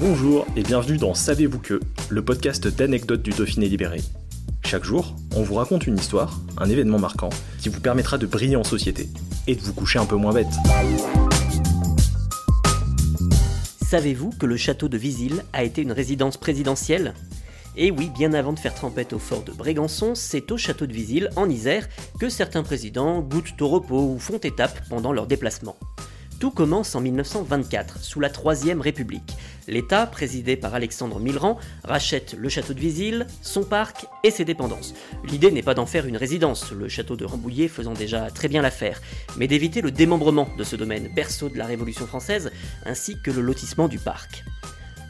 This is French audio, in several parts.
Bonjour et bienvenue dans Savez-vous que, le podcast d'anecdotes du Dauphiné libéré. Chaque jour, on vous raconte une histoire, un événement marquant, qui vous permettra de briller en société et de vous coucher un peu moins bête. Savez-vous que le château de Visil a été une résidence présidentielle? Et oui, bien avant de faire trempette au fort de Brégançon, c'est au château de Visil, en Isère, que certains présidents goûtent au repos ou font étape pendant leur déplacement. Tout commence en 1924, sous la Troisième République. L'État, présidé par Alexandre Millerand, rachète le château de Visil, son parc et ses dépendances. L'idée n'est pas d'en faire une résidence, le château de Rambouillet faisant déjà très bien l'affaire, mais d'éviter le démembrement de ce domaine, berceau de la Révolution française, ainsi que le lotissement du parc.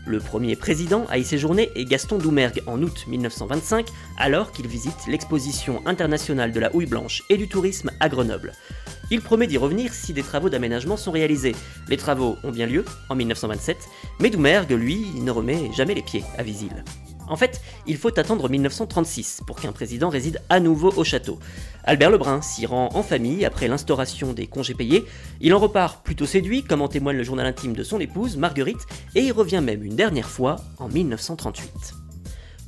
Le premier président à y séjourner est Gaston Doumergue en août 1925, alors qu'il visite l'exposition internationale de la houille blanche et du tourisme à Grenoble. Il promet d'y revenir si des travaux d'aménagement sont réalisés. Les travaux ont bien lieu en 1927, mais Doumergue, lui, ne remet jamais les pieds à Visil. En fait, il faut attendre 1936 pour qu'un président réside à nouveau au château. Albert Lebrun s'y rend en famille après l'instauration des congés payés. Il en repart plutôt séduit, comme en témoigne le journal intime de son épouse, Marguerite, et y revient même une dernière fois en 1938.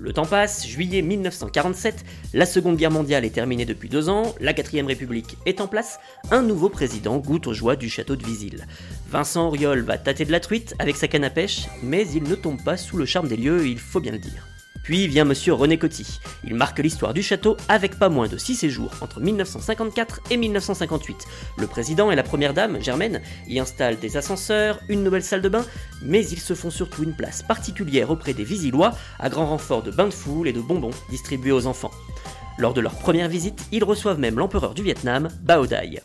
Le temps passe, juillet 1947, la Seconde Guerre mondiale est terminée depuis deux ans, la Quatrième République est en place, un nouveau président goûte aux joies du château de Visil. Vincent Auriol va tâter de la truite avec sa canne à pêche, mais il ne tombe pas sous le charme des lieux, il faut bien le dire. Puis vient monsieur René Coty. Il marque l'histoire du château avec pas moins de 6 séjours entre 1954 et 1958. Le président et la première dame, Germaine, y installent des ascenseurs, une nouvelle salle de bain, mais ils se font surtout une place particulière auprès des Visillois, à grand renfort de bains de foule et de bonbons distribués aux enfants. Lors de leur première visite, ils reçoivent même l'empereur du Vietnam, Bao Dai.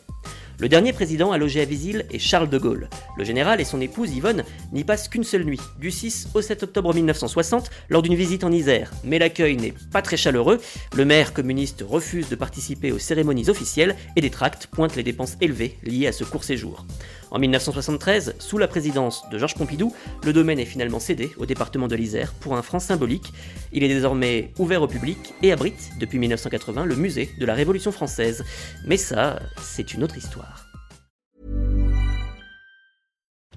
Le dernier président à loger à Visil est Charles de Gaulle. Le général et son épouse Yvonne n'y passent qu'une seule nuit, du 6 au 7 octobre 1960, lors d'une visite en Isère. Mais l'accueil n'est pas très chaleureux. Le maire communiste refuse de participer aux cérémonies officielles et des tracts pointent les dépenses élevées liées à ce court séjour. En 1973, sous la présidence de Georges Pompidou, le domaine est finalement cédé au département de l'Isère pour un franc symbolique. Il est désormais ouvert au public et abrite, depuis 1980, le musée de la Révolution française. Mais ça, c'est une autre histoire.